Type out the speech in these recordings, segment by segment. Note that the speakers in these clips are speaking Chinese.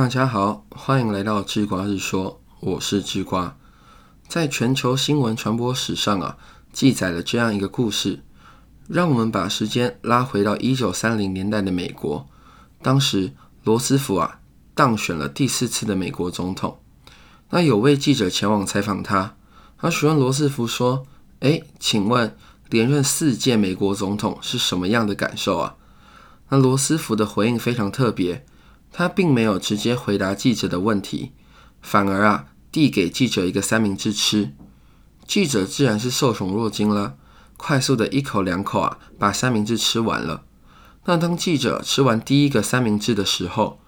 大家好，欢迎来到智瓜日说，我是智瓜。在全球新闻传播史上啊，记载了这样一个故事。让我们把时间拉回到一九三零年代的美国，当时罗斯福啊当选了第四次的美国总统。那有位记者前往采访他，他询问罗斯福说：“哎，请问连任四届美国总统是什么样的感受啊？”那罗斯福的回应非常特别，他并没有直接回答记者的问题，反而啊递给记者一个三明治吃。记者自然是受宠若惊了。快速的一口两口啊，把三明治吃完了。那当记者吃完第一个三明治的时候，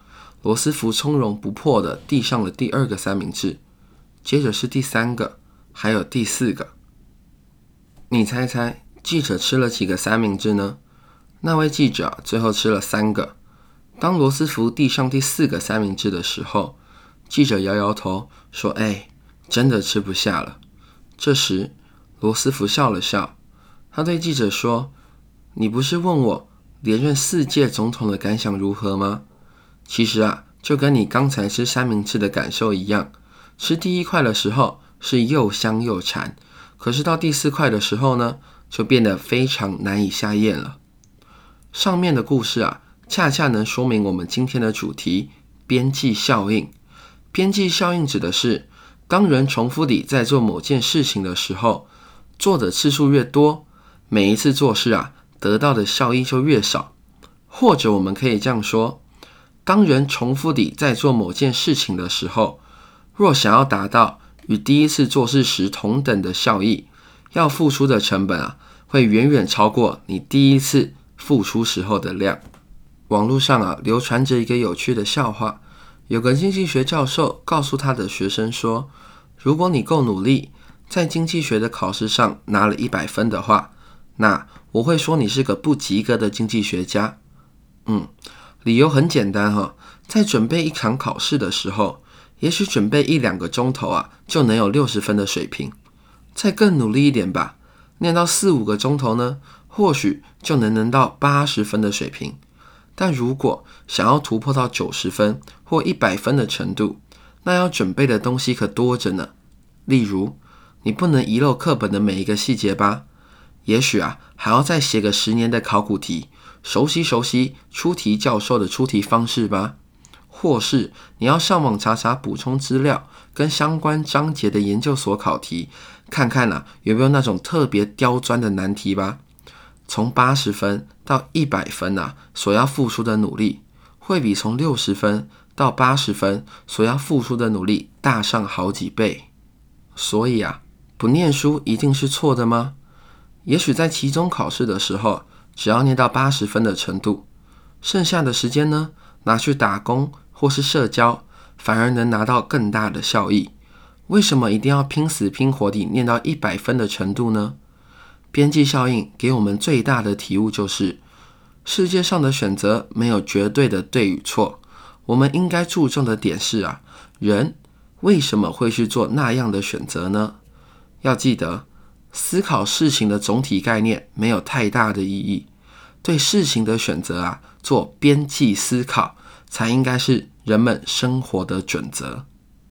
罗斯福从容不迫的递上了第二个三明治，接着是第三个，还有第四个。你猜猜，记者吃了几个三明治呢？那位记者最后吃了三个。当罗斯福递上第四个三明治的时候，记者摇摇头说：“哎，真的吃不下了。”这时，罗斯福笑了笑。他对记者说：“你不是问我连任四届总统的感想如何吗？其实啊，就跟你刚才吃三明治的感受一样，吃第一块的时候是又香又馋，可是到第四块的时候呢，就变得非常难以下咽了。”上面的故事啊，恰恰能说明我们今天的主题——边际效应。边际效应指的是，当人重复地在做某件事情的时候，做的次数越多。每一次做事啊，得到的效益就越少。或者我们可以这样说：当人重复地在做某件事情的时候，若想要达到与第一次做事时同等的效益，要付出的成本啊，会远远超过你第一次付出时候的量。网络上啊，流传着一个有趣的笑话：有个经济学教授告诉他的学生说，如果你够努力，在经济学的考试上拿了一百分的话，那我会说你是个不及格的经济学家。嗯，理由很简单哈，在准备一场考试的时候，也许准备一两个钟头啊，就能有六十分的水平。再更努力一点吧，念到四五个钟头呢，或许就能能到八十分的水平。但如果想要突破到九十分或一百分的程度，那要准备的东西可多着呢。例如，你不能遗漏课本的每一个细节吧。也许啊，还要再写个十年的考古题，熟悉熟悉出题教授的出题方式吧。或是你要上网查查补充资料跟相关章节的研究所考题，看看啊有没有那种特别刁钻的难题吧。从八十分到一百分啊，所要付出的努力，会比从六十分到八十分所要付出的努力大上好几倍。所以啊，不念书一定是错的吗？也许在期中考试的时候，只要念到八十分的程度，剩下的时间呢，拿去打工或是社交，反而能拿到更大的效益。为什么一定要拼死拼活地念到一百分的程度呢？边际效应给我们最大的体悟就是，世界上的选择没有绝对的对与错。我们应该注重的点是啊，人为什么会去做那样的选择呢？要记得。思考事情的总体概念没有太大的意义，对事情的选择啊，做边际思考才应该是人们生活的准则。